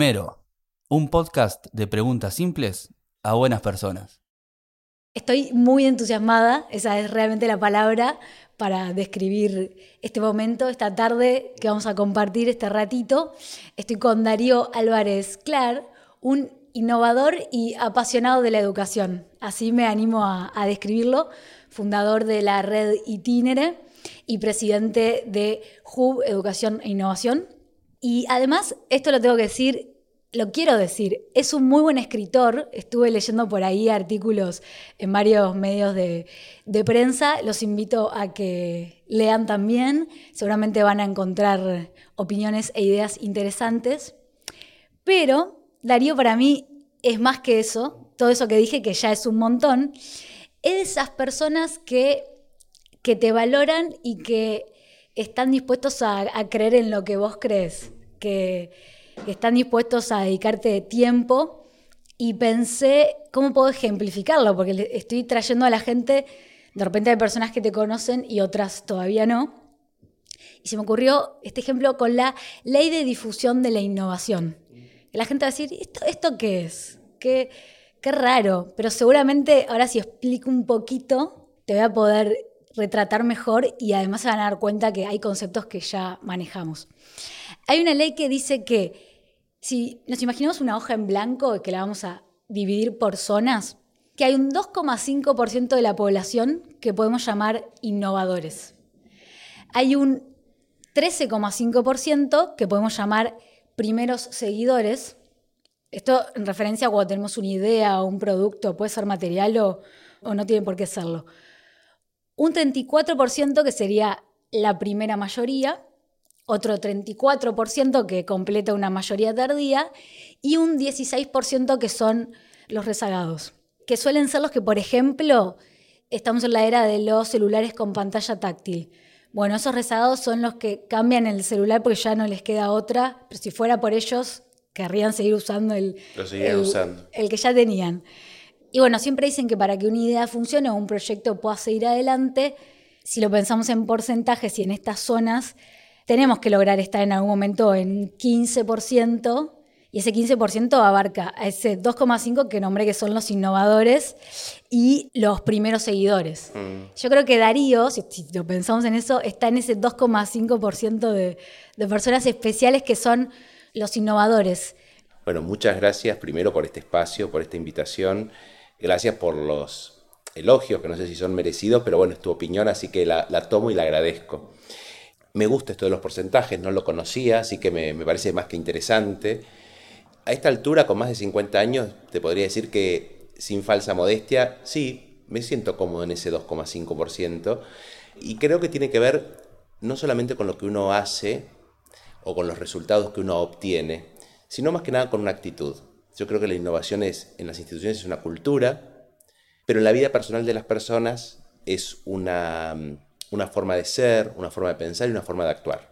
Primero, un podcast de preguntas simples a buenas personas. Estoy muy entusiasmada, esa es realmente la palabra para describir este momento, esta tarde que vamos a compartir este ratito. Estoy con Darío Álvarez Clar, un innovador y apasionado de la educación. Así me animo a, a describirlo, fundador de la red Itinere y presidente de HUB Educación e Innovación. Y además, esto lo tengo que decir, lo quiero decir, es un muy buen escritor. Estuve leyendo por ahí artículos en varios medios de, prensa. Los invito a que lean también. Seguramente van a encontrar opiniones e ideas interesantes. Pero Darío para mí es más que eso, todo eso que dije que ya es un montón. Es de esas personas que, que te valoran y que están dispuestos a, a creer en lo que vos crees, que, que están dispuestos a dedicarte tiempo. Y pensé cómo puedo ejemplificarlo, porque estoy trayendo a la gente, de repente hay personas que te conocen y otras todavía no. Y se me ocurrió este ejemplo con la ley de difusión de la innovación. La gente va a decir, ¿esto, esto qué es? Qué, qué raro. Pero seguramente ahora si explico un poquito, te voy a poder retratar mejor y además se van a dar cuenta que hay conceptos que ya manejamos. Hay una ley que dice que si nos imaginamos una hoja en blanco que la vamos a dividir por zonas, que hay un 2,5% de la población que podemos llamar innovadores. Hay un 13,5% que podemos llamar primeros seguidores. Esto en referencia a cuando tenemos una idea o un producto, puede ser material o, o no tiene por qué serlo. Un 34% que sería la primera mayoría, otro 34% que completa una mayoría tardía y un 16% que son los rezagados, que suelen ser los que, por ejemplo, estamos en la era de los celulares con pantalla táctil. Bueno, esos rezagados son los que cambian el celular porque ya no les queda otra, pero si fuera por ellos, querrían seguir usando el, el, usando. el que ya tenían. Y bueno, siempre dicen que para que una idea funcione o un proyecto pueda seguir adelante, si lo pensamos en porcentajes y en estas zonas, tenemos que lograr estar en algún momento en 15%, y ese 15% abarca a ese 2,5% que nombré que son los innovadores y los primeros seguidores. Mm. Yo creo que Darío, si, si, lo pensamos en eso, está en ese 2,5% de, de personas especiales que son los innovadores. Bueno, muchas gracias primero por este espacio, por esta invitación. Gracias por los elogios, que no sé si son merecidos, pero bueno, es tu opinión, así que la, la tomo y la agradezco. Me gusta esto de los porcentajes, no lo conocía, así que me, parece más que interesante. A esta altura, con más de 50 años, te podría decir que, sin falsa modestia, sí, me siento cómodo en ese 2,5%. Y creo que tiene que ver no solamente con lo que uno hace o con los resultados que uno obtiene, sino más que nada con una actitud. Yo creo que la innovación es, en las instituciones es una cultura, pero en la vida personal de las personas es una una forma de ser, una forma de pensar y una forma de actuar.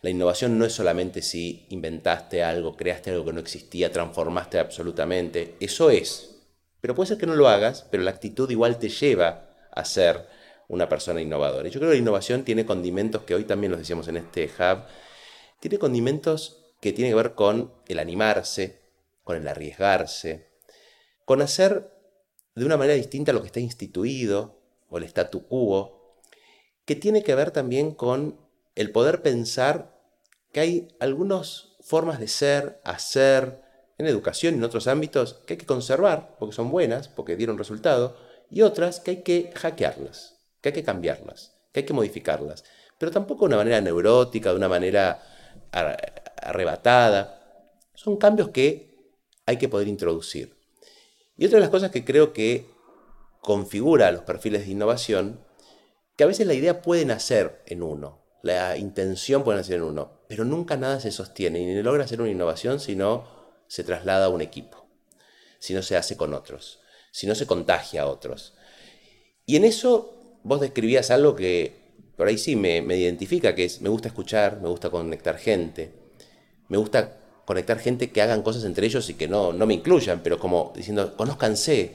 La innovación no es solamente si inventaste algo, creaste algo que no existía, transformaste absolutamente. Eso es. Pero puede ser que no lo hagas, pero la actitud igual te lleva a ser una persona innovadora. Y yo creo que la innovación tiene condimentos que hoy también los decíamos en este hub. Tiene condimentos que tienen que ver con el animarse, con el arriesgarse, con hacer de una manera distinta lo que está instituido o el statu quo, que tiene que ver también con el poder pensar que hay algunas formas de ser, hacer, en educación y en otros ámbitos que hay que conservar porque son buenas, porque dieron resultado, y otras que hay que hackearlas, que hay que cambiarlas, que hay que modificarlas, pero tampoco de una manera neurótica, de una manera arrebatada. Son cambios que hay que poder introducir. Y otra de las cosas que creo que configura los perfiles de innovación que a veces la idea puede nacer en uno, la intención puede nacer en uno, pero nunca nada se sostiene y ni logra hacer una innovación si no se traslada a un equipo, si no se hace con otros, si no se contagia a otros. Y en eso vos describías algo que por ahí sí me, me identifica, que es me gusta escuchar, me gusta conectar gente, me gusta conectar gente que hagan cosas entre ellos y que no, no me incluyan, pero como diciendo, conózcanse.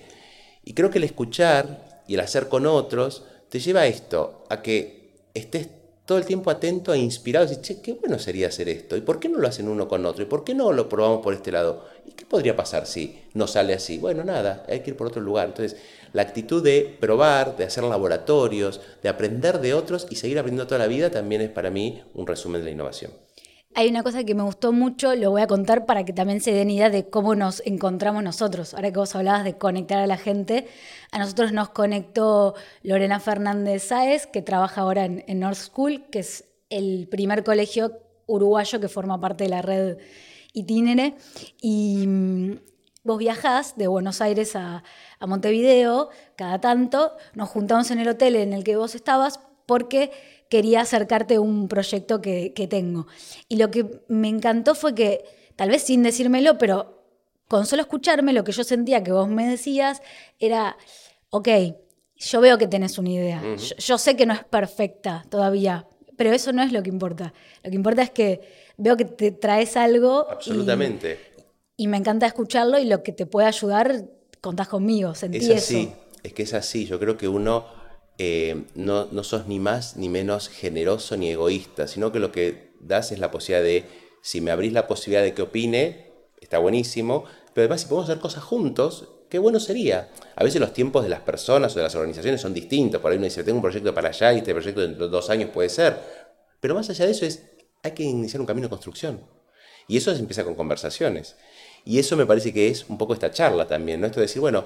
Y creo que el escuchar y el hacer con otros te lleva a esto, a que estés todo el tiempo atento e inspirado. Decir, che, qué bueno sería hacer esto. ¿Y por qué no lo hacen uno con otro? ¿Y por qué no lo probamos por este lado? ¿Y qué podría pasar si no sale así? Bueno, nada, hay que ir por otro lugar. Entonces, la actitud de probar, de hacer laboratorios, de aprender de otros y seguir aprendiendo toda la vida también es para mí un resumen de la innovación. Hay una cosa que me gustó mucho, lo voy a contar para que también se den idea de cómo nos encontramos nosotros. Ahora que vos hablabas de conectar a la gente, a nosotros nos conectó Lorena Fernández Sáez, que trabaja ahora en, North School, que es el primer colegio uruguayo que forma parte de la red Itinere. Y mm, vos viajás de Buenos Aires a, a Montevideo cada tanto, nos juntamos en el hotel en el que vos estabas porque quería acercarte a un proyecto que, tengo. Y lo que me encantó fue que, tal vez sin decírmelo, pero con solo escucharme, lo que yo sentía que vos me decías era, ok, yo veo que tenés una idea, yo, sé que no es perfecta todavía, pero eso no es lo que importa. Lo que importa es que veo que te traes algo. Absolutamente. Y, me encanta escucharlo y lo que te puede ayudar, contás conmigo, sentí es así, Es que es así, yo creo que uno eh, no, no sos ni más ni menos generoso ni egoísta, sino que lo que das es la posibilidad de, si me abrís la posibilidad de que opine, está buenísimo, pero además si podemos hacer cosas juntos, qué bueno sería. A veces los tiempos de las personas o de las organizaciones son distintos, por ahí uno dice, tengo un proyecto para allá y este proyecto dentro de dos años puede ser, pero más allá de eso es, hay que iniciar un camino de construcción. Y eso se empieza con conversaciones. Y eso me parece que es un poco esta charla también, ¿no? Esto de decir, bueno,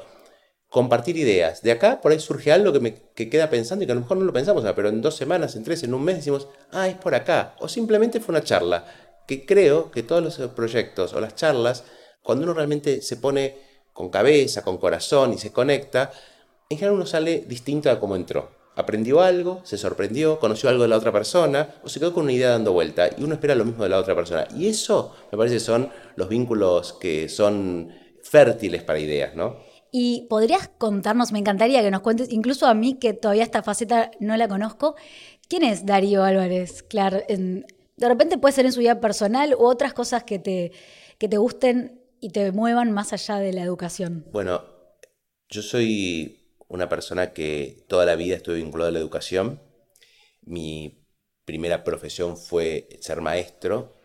compartir ideas. De acá por ahí surge algo que me queda pensando y que a lo mejor no lo pensamos, pero en dos semanas, en tres, en un mes decimos, ah, es por acá. O simplemente fue una charla. Que creo que todos los proyectos o las charlas, cuando uno realmente se pone con cabeza, con corazón y se conecta, en general uno sale distinto a como entró. Aprendió algo, se sorprendió, conoció algo de la otra persona o se quedó con una idea dando vuelta y uno espera lo mismo de la otra persona. Y eso me parece son los vínculos que son fértiles para ideas, ¿no? Y podrías contarnos, me encantaría que nos cuentes, incluso a mí que todavía esta faceta no la conozco, ¿quién es Darío Álvarez? Claro, de repente puede ser en su vida personal u otras cosas que te, que te gusten y te muevan más allá de la educación. Bueno, yo soy una persona que toda la vida estuve vinculada a la educación. Mi primera profesión fue ser maestro,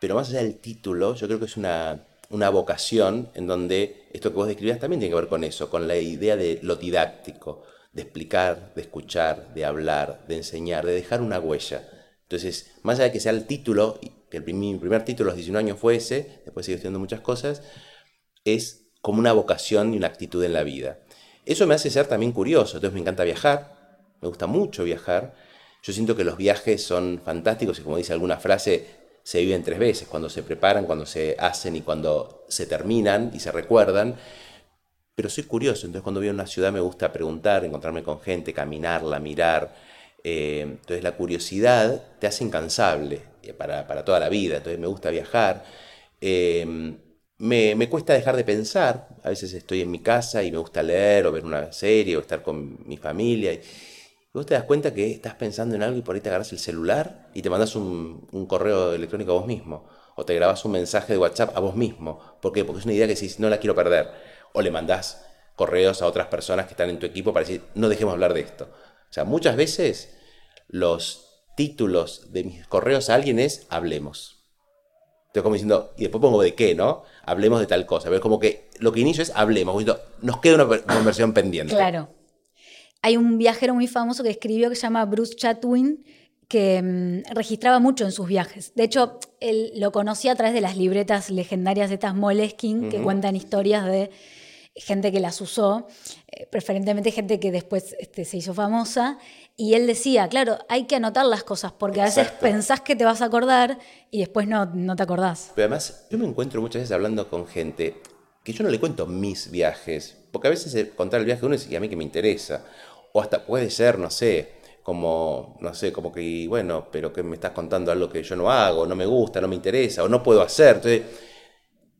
pero más allá del título, yo creo que es una una vocación en donde esto que vos describías también tiene que ver con eso, con la idea de lo didáctico, de explicar, de escuchar, de hablar, de enseñar, de dejar una huella. Entonces, más allá de que sea el título, que el mi primer título a los 19 años fue ese, después sigo estudiando muchas cosas, es como una vocación y una actitud en la vida. Eso me hace ser también curioso, entonces me encanta viajar, me gusta mucho viajar, yo siento que los viajes son fantásticos y como dice alguna frase, se viven tres veces, cuando se preparan, cuando se hacen y cuando se terminan y se recuerdan. Pero soy curioso, entonces cuando voy a una ciudad me gusta preguntar, encontrarme con gente, caminarla, mirar. Eh, entonces la curiosidad te hace incansable eh, para, toda la vida, entonces me gusta viajar. Eh, me, me, cuesta dejar de pensar, a veces estoy en mi casa y me gusta leer o ver una serie o estar con mi familia. Vos te das cuenta que estás pensando en algo y por ahí te agarras el celular y te mandas un, correo electrónico a vos mismo. O te grabas un mensaje de WhatsApp a vos mismo. ¿Por qué? Porque es una idea que si no la quiero perder. O le mandás correos a otras personas que están en tu equipo para decir, no dejemos hablar de esto. O sea, muchas veces los títulos de mis correos a alguien es hablemos. Estoy como diciendo, y después pongo de qué, ¿no? Hablemos de tal cosa. Pero es como que lo que inicio es hablemos. Nos queda una conversión pendiente. Claro. Hay un viajero muy famoso que escribió que se llama Bruce Chatwin, que mm, registraba mucho en sus viajes. De hecho, él lo conocía a través de las libretas legendarias de estas Moleskine, que cuentan historias de gente que las usó, eh, preferentemente gente que después este, se hizo famosa. Y él decía, claro, hay que anotar las cosas, porque a veces pensás que te vas a acordar y después no, no te acordás. Pero además, yo me encuentro muchas veces hablando con gente que yo no le cuento mis viajes, porque a veces contar el viaje de uno es y a mí que me interesa. O hasta puede ser, no sé, como, no sé, como que, bueno, pero que me estás contando algo que yo no hago, no me gusta, no me interesa, o no puedo hacer.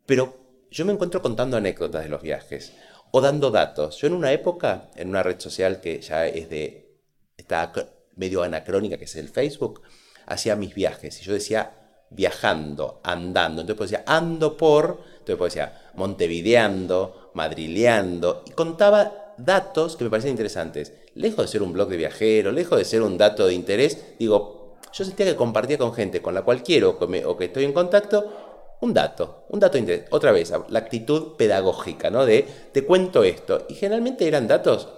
pero yo me encuentro contando anécdotas de los viajes, o dando datos. Yo en una época, en una red social que ya es de, está medio anacrónica, que es el Facebook, hacía mis viajes, y yo decía viajando, andando. Entonces pues decía, ando por, entonces pues decía, montevideando, madrileando, y contaba datos que me parecían interesantes lejos de ser un blog de viajero, lejos de ser un dato de interés, digo, yo sentía que compartía con gente con la cual quiero o que, estoy en contacto un dato, un dato interés. Otra vez, la actitud pedagógica, ¿no? De te cuento esto. Y generalmente eran datos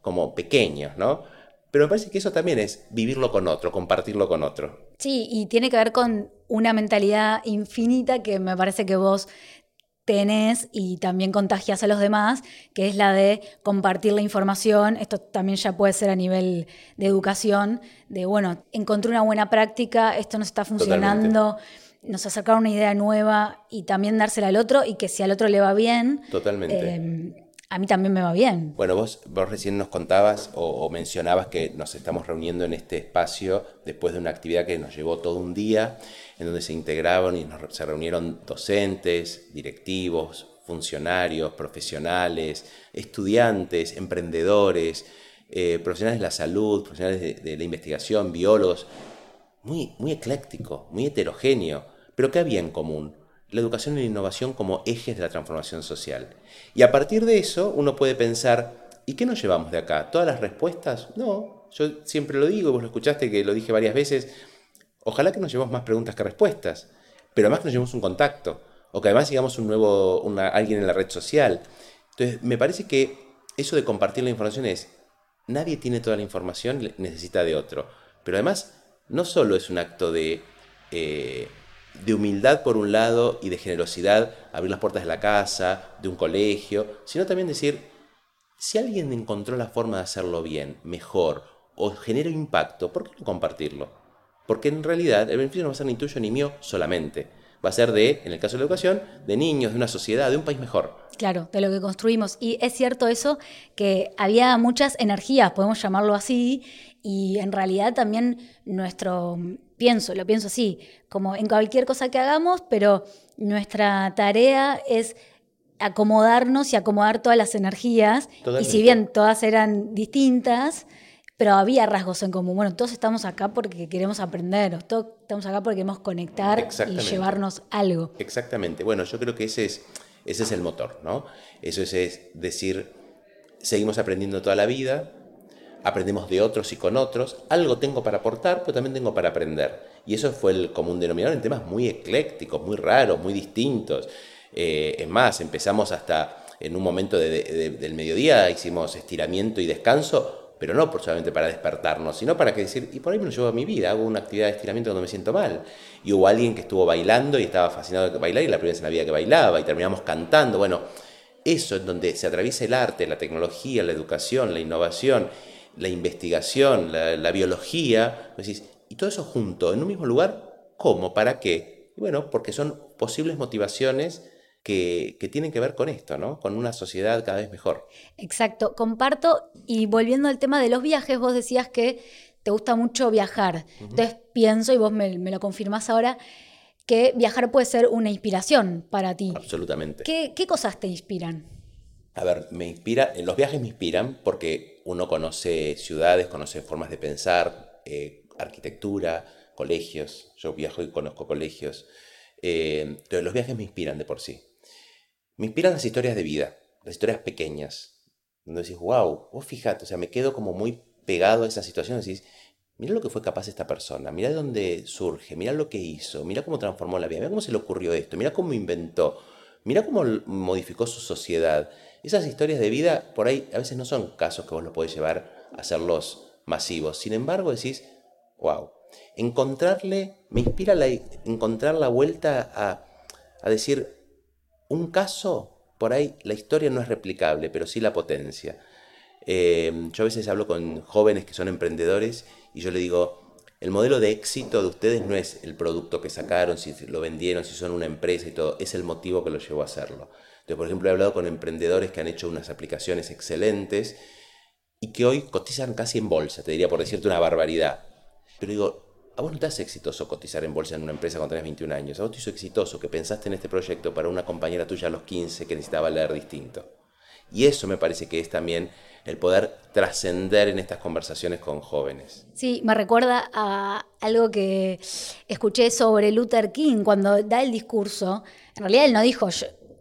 como pequeños, ¿no? Pero me parece que eso también es vivirlo con otro, compartirlo con otro. Sí, y tiene que ver con una mentalidad infinita que me parece que vos tenés y también contagias a los demás, que es la de compartir la información. Esto también ya puede ser a nivel de educación, de, bueno, encontré una buena práctica, esto no está funcionando. nos acercar una idea nueva y también dársela al otro y que si al otro le va bien, Totalmente. Eh, a mí también me va bien. Bueno, vos, vos recién nos contabas o, mencionabas que nos estamos reuniendo en este espacio después de una actividad que nos llevó todo un día, en donde se integraban y se reunieron docentes, directivos, funcionarios, profesionales, estudiantes, emprendedores, eh, profesionales de la salud, profesionales de, la investigación, biólogos, muy, muy ecléctico, muy heterogéneo, pero ¿qué había en común? la educación y la innovación como ejes de la transformación social. Y a partir de eso uno puede pensar, ¿y qué nos llevamos de acá? ¿Todas las respuestas? No, yo siempre lo digo, vos lo escuchaste que lo dije varias veces, ojalá que nos llevemos más preguntas que respuestas, pero además que nos llevemos un contacto, o que además sigamos un nuevo, alguien en la red social. Entonces, me parece que eso de compartir la información es, nadie tiene toda la información, necesita de otro. Pero además, no solo es un acto de... Eh, de humildad por un lado y de generosidad, abrir las puertas de la casa, de un colegio, sino también decir, si alguien encontró la forma de hacerlo bien, mejor, o genera impacto, ¿por qué no compartirlo? Porque en realidad el beneficio no va a ser ni tuyo ni mío solamente, va a ser de, en el caso de la educación, de niños, de una sociedad, de un país mejor. Claro, de lo que construimos. Y es cierto eso, que había muchas energías, podemos llamarlo así, y en realidad también nuestro, pienso, lo pienso así, como en cualquier cosa que hagamos, pero nuestra tarea es acomodarnos y acomodar todas las energías. Y si bien todas eran distintas, pero había rasgos en común. Bueno, todos estamos acá porque queremos aprender, todos estamos acá porque queremos conectar y llevarnos algo. Exactamente. Bueno, yo creo que ese es, ese es el motor, ¿no? Eso es decir, seguimos aprendiendo toda la vida, aprendemos de otros y con otros, algo tengo para aportar, pero también tengo para aprender. Y eso fue el común denominador en temas muy eclécticos, muy raros, muy distintos. Eh, es más, empezamos hasta en un momento del mediodía, hicimos estiramiento y descanso, pero no solamente para despertarnos, sino para que decir, y por ahí me lo llevo a mi vida, hago una actividad de estiramiento cuando me siento mal. Y hubo alguien que estuvo bailando y estaba fascinado de bailar y la primera vez en la vida que bailaba y terminamos cantando. Bueno, eso es donde se atraviesa el arte, la tecnología, la educación, la innovación la investigación, la, biología, y todo eso junto en un mismo lugar, ¿cómo? ¿Para qué? bueno, porque son posibles motivaciones que, tienen que ver con esto, ¿no? Con una sociedad cada vez mejor. Exacto, comparto. Y volviendo al tema de los viajes, vos decías que te gusta mucho viajar. Entonces pienso, y vos me, lo confirmás ahora, que viajar puede ser una inspiración para ti. Absolutamente. ¿Qué, qué cosas te inspiran? A ver, me inspira, los viajes me inspiran porque uno conoce ciudades, conoce formas de pensar, eh, arquitectura, colegios. Yo viajo y conozco colegios. Eh, entonces los viajes me inspiran de por sí. Me inspiran las historias de vida, las historias pequeñas. Donde decís, wow, vos fíjate, o sea, me quedo como muy pegado a esa situación. Decís, mira lo que fue capaz esta persona, mira de dónde surge, mira lo que hizo, mira cómo transformó la vida, mira cómo se le ocurrió esto, mira cómo inventó, mira cómo modificó su sociedad. Esas historias de vida, por ahí, a veces no son casos que vos lo podés llevar a hacerlos masivos. Sin embargo, decís, wow, encontrarle, me inspira la, encontrar la vuelta a, a decir, un caso, por ahí la historia no es replicable, pero sí la potencia. Eh, yo a veces hablo con jóvenes que son emprendedores y yo le digo, el modelo de éxito de ustedes no es el producto que sacaron, si lo vendieron, si son una empresa y todo, es el motivo que los llevó a hacerlo por ejemplo, he hablado con emprendedores que han hecho unas aplicaciones excelentes y que hoy cotizan casi en bolsa, te diría por decirte una barbaridad. Pero digo, a vos no te hace exitoso cotizar en bolsa en una empresa cuando tenés 21 años. A vos te hizo exitoso que pensaste en este proyecto para una compañera tuya a los 15 que necesitaba leer distinto. Y eso me parece que es también el poder trascender en estas conversaciones con jóvenes. Sí, me recuerda a algo que escuché sobre Luther King cuando da el discurso. En realidad él no dijo,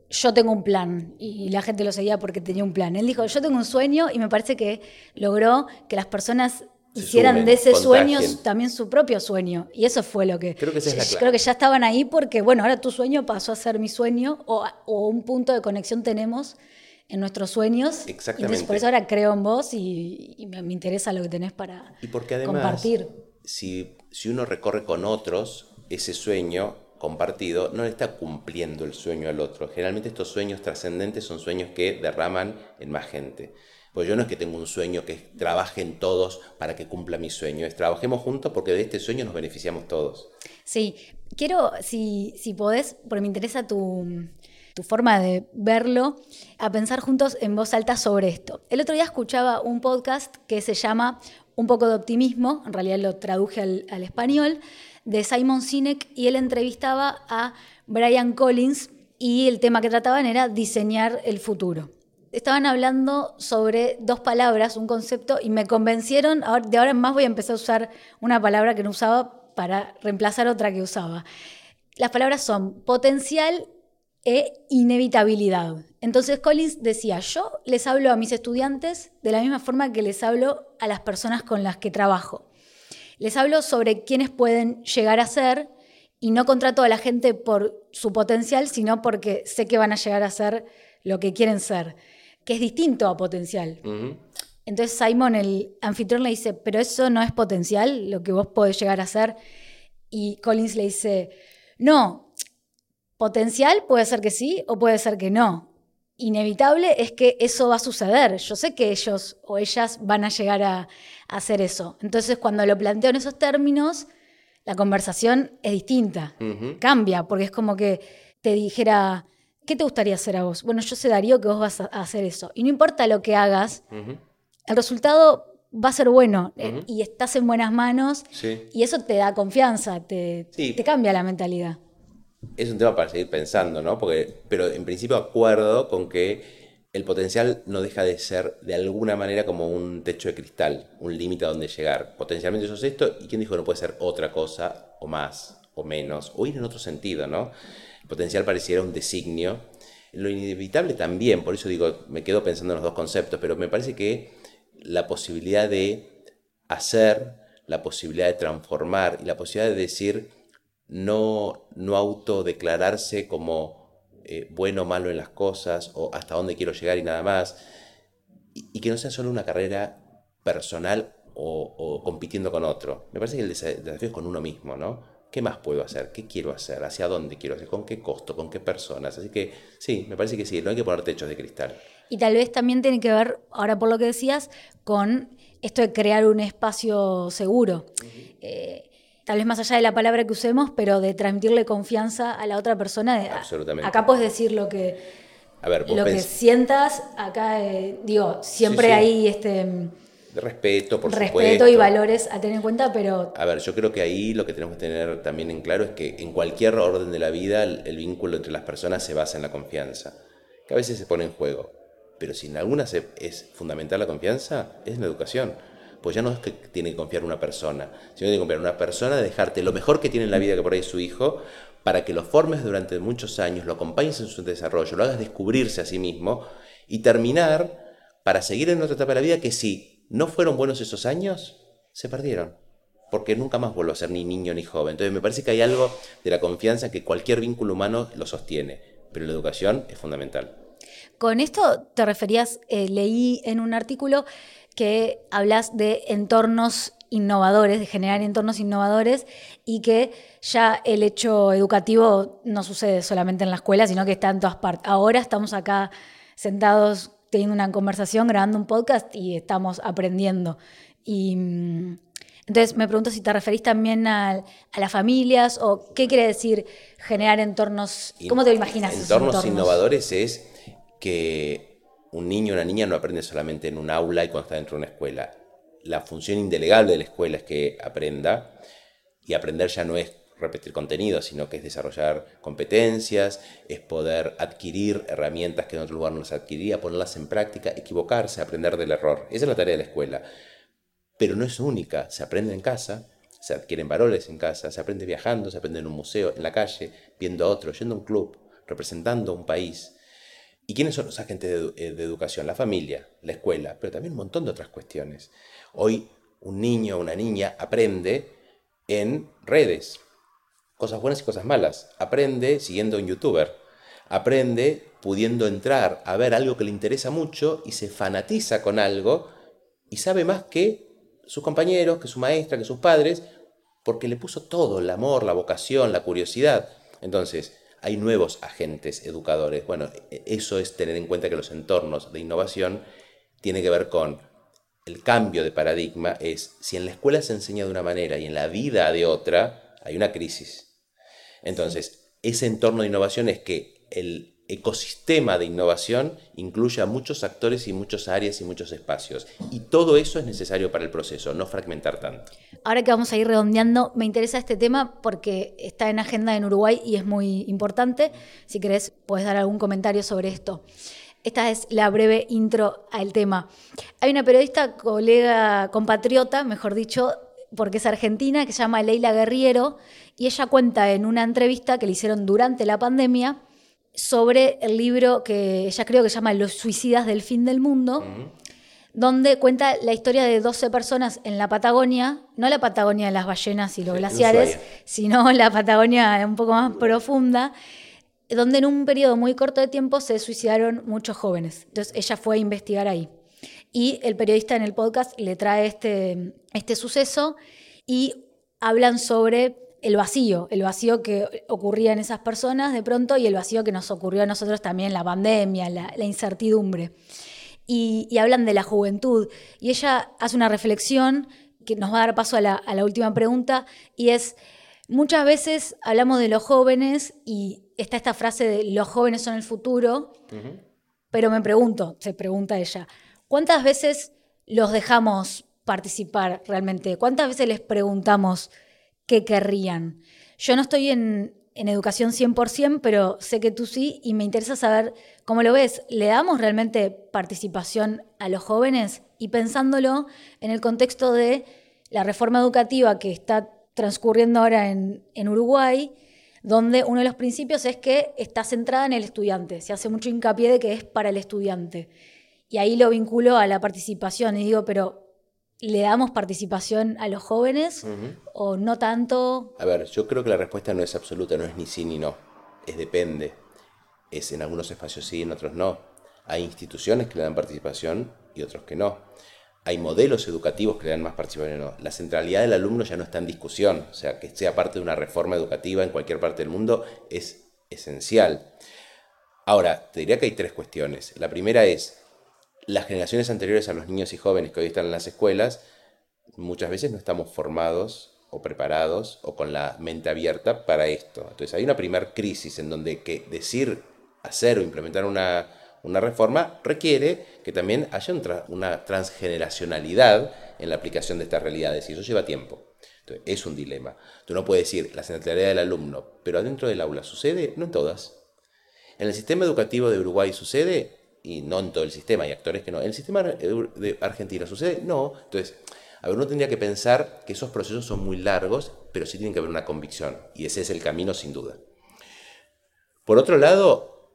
yo tengo un plan y la gente lo seguía porque tenía un plan. Él dijo, yo tengo un sueño y me parece que logró que las personas hicieran de ese sueño también su propio sueño. Y eso fue lo que... Creo que esa es la clave. Creo que ya estaban ahí porque, bueno, ahora tu sueño pasó a ser mi sueño o, o un punto de conexión tenemos en nuestros sueños. Exactamente. Entonces, por eso ahora creo en vos y, y me, me interesa lo que tenés para Y porque además, compartir. si, si uno recorre con otros ese sueño compartido, no le está cumpliendo el sueño al otro. Generalmente estos sueños trascendentes son sueños que derraman en más gente. Pues yo no es que tengo un sueño que trabajen todos para que cumpla mi sueño, es trabajemos juntos porque de este sueño nos beneficiamos todos. Sí, quiero, si, si podés, porque me interesa tu, tu forma de verlo, a pensar juntos en voz alta sobre esto. El otro día escuchaba un podcast que se llama Un poco de optimismo, en realidad lo traduje al, al español, de Simon Sinek y él entrevistaba a Brian Collins y el tema que trataban era diseñar el futuro. Estaban hablando sobre dos palabras, un concepto, y me convencieron, de ahora en más voy a empezar a usar una palabra que no usaba para reemplazar otra que usaba. Las palabras son potencial e inevitabilidad. Entonces Collins decía, yo les hablo a mis estudiantes de la misma forma que les hablo a las personas con las que trabajo. Les hablo sobre quiénes pueden llegar a ser y no contrato a la gente por su potencial, sino porque sé que van a llegar a ser lo que quieren ser, que es distinto a potencial. Entonces Simon, el anfitrión, le dice, pero eso no es potencial, lo que vos podés llegar a ser. Y Collins le dice, no, potencial puede ser que sí o puede ser que no. Inevitable es que eso va a suceder. Yo sé que ellos o ellas van a llegar a, a hacer eso. Entonces cuando lo planteo en esos términos, la conversación es distinta. Cambia, porque es como que te dijera, ¿qué te gustaría hacer a vos? Bueno, yo sé, Darío, que vos vas a hacer eso. Y no importa lo que hagas, el resultado va a ser bueno eh, y estás en buenas manos Sí. y eso te da confianza, te, Sí. te cambia la mentalidad. Es un tema para seguir pensando, ¿no? Porque, pero en principio acuerdo con que el potencial no deja de ser de alguna manera como un techo de cristal, un límite a donde llegar. Potencialmente sos esto, ¿y quién dijo que no puede ser otra cosa, o más, o menos, o ir en otro sentido, ¿no? Potencial pareciera un designio. Lo inevitable también, por eso digo, me quedo pensando en los dos conceptos, pero me parece que la posibilidad de hacer, la posibilidad de transformar y la posibilidad de decir no, no autodeclararse como eh, bueno o malo en las cosas o hasta dónde quiero llegar y nada más. Y, que no sea solo una carrera personal o, o compitiendo con otro. Me parece que el desa- desafío es con uno mismo, ¿no? ¿Qué más puedo hacer? ¿Qué quiero hacer? ¿Hacia dónde quiero hacer? ¿Con qué costo? ¿Con qué personas? Así que sí, me parece que sí, no hay que poner techos de cristal. Y tal vez también tiene que ver, ahora por lo que decías, con esto de crear un espacio seguro. Eh, tal vez más allá de la palabra que usemos, pero de transmitirle confianza a la otra persona. de- Absolutamente. Acá puedes decir lo que, A ver, vos lo que sientas, acá, eh, digo, siempre sí. hay este de respeto, por respeto supuesto. y valores a tener en cuenta, pero A ver, yo creo que ahí lo que tenemos que tener también en claro es que en cualquier orden de la vida el, el vínculo entre las personas se basa en la confianza, que a veces se pone en juego. Pero si en algunas se- es fundamental la confianza, es en la educación. Pues ya no es que tiene que confiar una persona, sino que tiene que confiar una persona de dejarte lo mejor que tiene en la vida, que por ahí es su hijo, para que lo formes durante muchos años, lo acompañes en su desarrollo, lo hagas descubrirse a sí mismo y terminar para seguir en otra etapa de la vida que si no fueron buenos esos años, se perdieron porque nunca más vuelvo a ser ni niño ni joven. Entonces me parece que hay algo de la confianza que cualquier vínculo humano lo sostiene, pero la educación es fundamental. Con esto te referías, eh, leí en un artículo que hablas de entornos innovadores, de generar entornos innovadores y que ya el hecho educativo no sucede solamente en la escuela, sino que está en todas partes. Ahora estamos acá sentados teniendo una conversación, grabando un podcast y estamos aprendiendo. Y mm, entonces me pregunto si te referís también a, a las familias o qué quiere decir generar entornos, ¿cómo te lo imaginas? esos Entornos innovadores es que un niño o una niña no aprende solamente en un aula y cuando está dentro de una escuela. La función indelegable de la escuela es que aprenda y aprender ya no es repetir contenido, sino que es desarrollar competencias, es poder adquirir herramientas que en otro lugar no las adquiría, ponerlas en práctica, equivocarse, aprender del error. Esa es la tarea de la escuela. Pero no es única, se aprende en casa, se adquieren valores en casa, se aprende viajando, se aprende en un museo, en la calle, viendo a otros, yendo a un club, representando a un país. ¿Y quiénes son los agentes de, eh, de educación? La familia, la escuela, pero también un montón de otras cuestiones. Hoy un niño o una niña aprende en redes, cosas buenas y cosas malas. Aprende siguiendo un youtuber. Aprende pudiendo entrar a ver algo que le interesa mucho y se fanatiza con algo y sabe más que sus compañeros, que su maestra, que sus padres, porque le puso todo, el amor, la vocación, la curiosidad. Entonces, hay nuevos agentes educadores. Bueno, e-, eso es tener en cuenta que los entornos de innovación tienen que ver con el cambio de paradigma, es si en la escuela se enseña de una manera y en la vida de otra, hay una crisis. Entonces, ese entorno de innovación es que el ecosistema de innovación incluye a muchos actores y muchas áreas y muchos espacios. Y todo eso es necesario para el proceso, no fragmentar tanto. Ahora que vamos a ir redondeando, me interesa este tema porque está en agenda en Uruguay y es muy importante. Si querés, puedes dar algún comentario sobre esto. Esta es la breve intro al tema. Hay una periodista, colega, compatriota, mejor dicho, porque es argentina, que se llama Leila Guerriero, y ella cuenta en una entrevista que le hicieron durante la pandemia sobre el libro que ella creo que se llama Los suicidas del fin del mundo, donde cuenta la historia de 12 personas en la Patagonia, no la Patagonia de las ballenas y los glaciares, sino la Patagonia un poco más profunda, donde en un periodo muy corto de tiempo se suicidaron muchos jóvenes. Entonces ella fue a investigar ahí. Y el periodista en el podcast le trae este, este suceso y hablan sobre el vacío, el vacío que ocurría en esas personas de pronto y el vacío que nos ocurrió a nosotros también, la pandemia, la, incertidumbre. Y, hablan de la juventud. Y ella hace una reflexión que nos va a dar paso a la, última pregunta y es, muchas veces hablamos de los jóvenes y está esta frase de los jóvenes son el futuro, pero me pregunto, se pregunta ella, ¿cuántas veces los dejamos participar realmente? ¿Cuántas veces les preguntamos qué querrían. Yo no estoy en, educación 100%, pero sé que tú sí y me interesa saber cómo lo ves. ¿Le damos realmente participación a los jóvenes? Y pensándolo en el contexto de la reforma educativa que está transcurriendo ahora en, en Uruguay, donde uno de los principios es que está centrada en el estudiante. Se hace mucho hincapié de que es para el estudiante. Y ahí lo vinculo a la participación y digo, pero ¿Le damos participación a los jóvenes o no tanto? A ver, yo creo que la respuesta no es absoluta, no es ni sí ni no, es depende. Es en algunos espacios sí, en otros no. Hay instituciones que le dan participación y otros que no. Hay modelos educativos que le dan más participación y no. La centralidad del alumno ya no está en discusión, o sea, que sea parte de una reforma educativa en cualquier parte del mundo es esencial. Ahora, te diría que hay tres cuestiones. La primera es, las generaciones anteriores a los niños y jóvenes que hoy están en las escuelas, muchas veces no estamos formados o preparados o con la mente abierta para esto. Entonces hay una primera crisis en donde que decir, hacer o implementar una, reforma requiere que también haya una transgeneracionalidad en la aplicación de estas realidades y eso lleva tiempo. Entonces, es un dilema. Tú no puedes decir la centralidad del alumno, pero adentro del aula sucede, no en todas. En el sistema educativo de Uruguay sucede, y no en todo el sistema, hay actores que no. ¿En el sistema de Argentina sucede? No. Entonces, a ver, uno tendría que pensar que esos procesos son muy largos, pero sí tienen que haber una convicción, y ese es el camino sin duda. Por otro lado,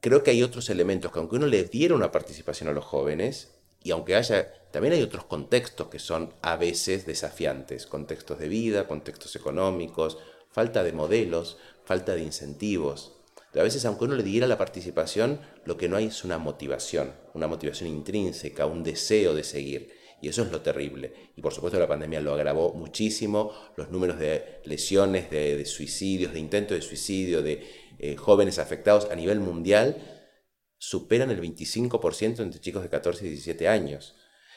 creo que hay otros elementos que aunque uno le diera una participación a los jóvenes, y aunque haya, también hay otros contextos que son a veces desafiantes, contextos de vida, contextos económicos, falta de modelos, falta de incentivos. A veces, aunque uno le diera la participación, lo que no hay es una motivación, una motivación intrínseca, un deseo de seguir. Y eso es lo terrible. Y por supuesto la pandemia lo agravó muchísimo. Los números de lesiones, de, suicidios, de intentos de suicidio, de eh, jóvenes afectados a nivel mundial superan el 25% entre chicos de 14 y 17 años.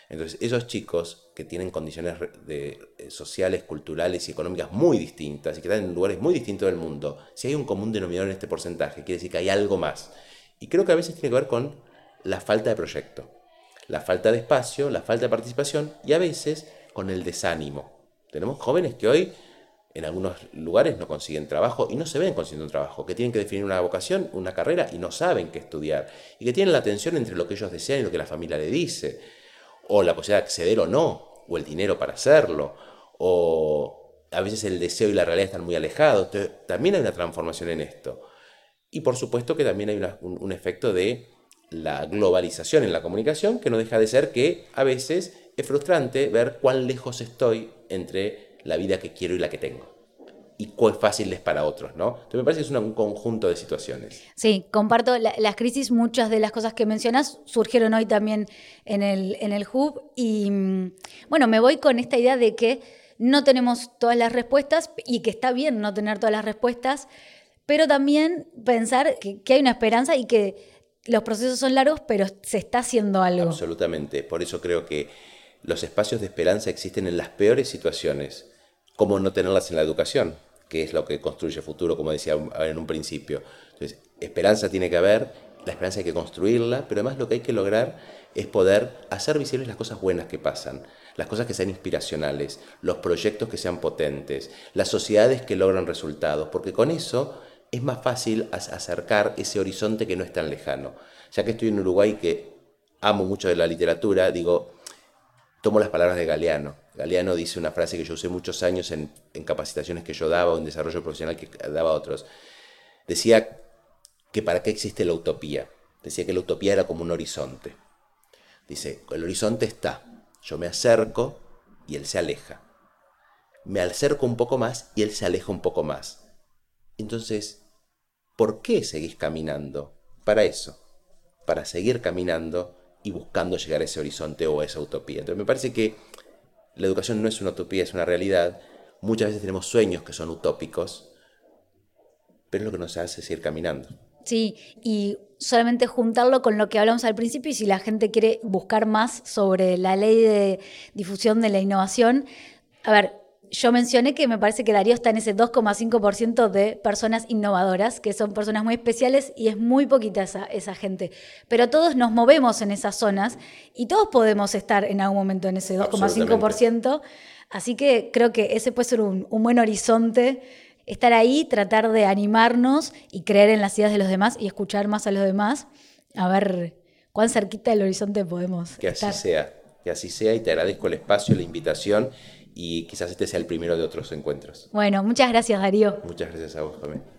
Entonces, esos chicos que tienen condiciones de, eh, sociales, culturales y económicas muy distintas y que están en lugares muy distintos del mundo, si hay un común denominador en este porcentaje, quiere decir que hay algo más. Y creo que a veces tiene que ver con la falta de proyecto, la falta de espacio, la falta de participación y a veces con el desánimo. Tenemos jóvenes que hoy en algunos lugares no consiguen trabajo y no se ven consiguiendo un trabajo, que tienen que definir una vocación, una carrera y no saben qué estudiar, y que tienen la tensión entre lo que ellos desean y lo que la familia le dice o la posibilidad de acceder o no, o el dinero para hacerlo, o a veces el deseo y la realidad están muy alejados. también hay una transformación en esto. Y por supuesto que también hay un, efecto de la globalización en la comunicación, que no deja de ser que a veces es frustrante ver cuán lejos estoy entre la vida que quiero y la que tengo y cuán fácil es para otros, ¿no? Entonces me parece que es un conjunto de situaciones. Sí, comparto las crisis, muchas de las cosas que mencionas surgieron hoy también en el, en el Hub y mm, bueno, me voy con esta idea de que no tenemos todas las respuestas y que está bien no tener todas las respuestas, pero también pensar que, que hay una esperanza y que los procesos son largos, pero se está haciendo algo. Absolutamente, por eso creo que los espacios de esperanza existen en las peores situaciones, como no tenerlas en la educación que es lo que construye futuro, como decía en un principio. Entonces, esperanza tiene que haber, la esperanza hay que construirla, pero además lo que hay que lograr es poder hacer visibles las cosas buenas que pasan, las cosas que sean inspiracionales, los proyectos que sean potentes, las sociedades que logran resultados, porque con eso es más fácil acercar ese horizonte que no es tan lejano. Ya que estoy en Uruguay, que amo mucho de la literatura, digo, tomo las palabras de Galeano. Galeano dice una frase que yo usé muchos años en, capacitaciones que yo daba o en desarrollo profesional que daba a otros. Decía que para qué existe la utopía. Decía que la utopía era como un horizonte. Dice, el horizonte está, yo me acerco y él se aleja. Me acerco un poco más y él se aleja un poco más. Entonces, ¿por qué seguís caminando? Para eso, para seguir caminando y buscando llegar a ese horizonte o a esa utopía. Entonces me parece que la educación no es una utopía, es una realidad. Muchas veces tenemos sueños que son utópicos, pero es lo que nos hace seguir caminando. Sí, y solamente juntarlo con lo que hablamos al principio y si la gente quiere buscar más sobre la ley de difusión de la innovación, a ver, yo mencioné que me parece que Darío está en ese 2,5% de personas innovadoras, que son personas muy especiales y es muy poquita esa, esa, gente. Pero todos nos movemos en esas zonas y todos podemos estar en algún momento en ese 2,5%. Así que creo que ese puede ser un, un buen horizonte estar ahí, tratar de animarnos y creer en las ideas de los demás y escuchar más a los demás, a ver cuán cerquita del horizonte podemos que así sea, que así sea y te agradezco el espacio, la invitación y quizás este sea el primero de otros encuentros. Bueno, muchas gracias Darío. Muchas gracias a vos, Jamé.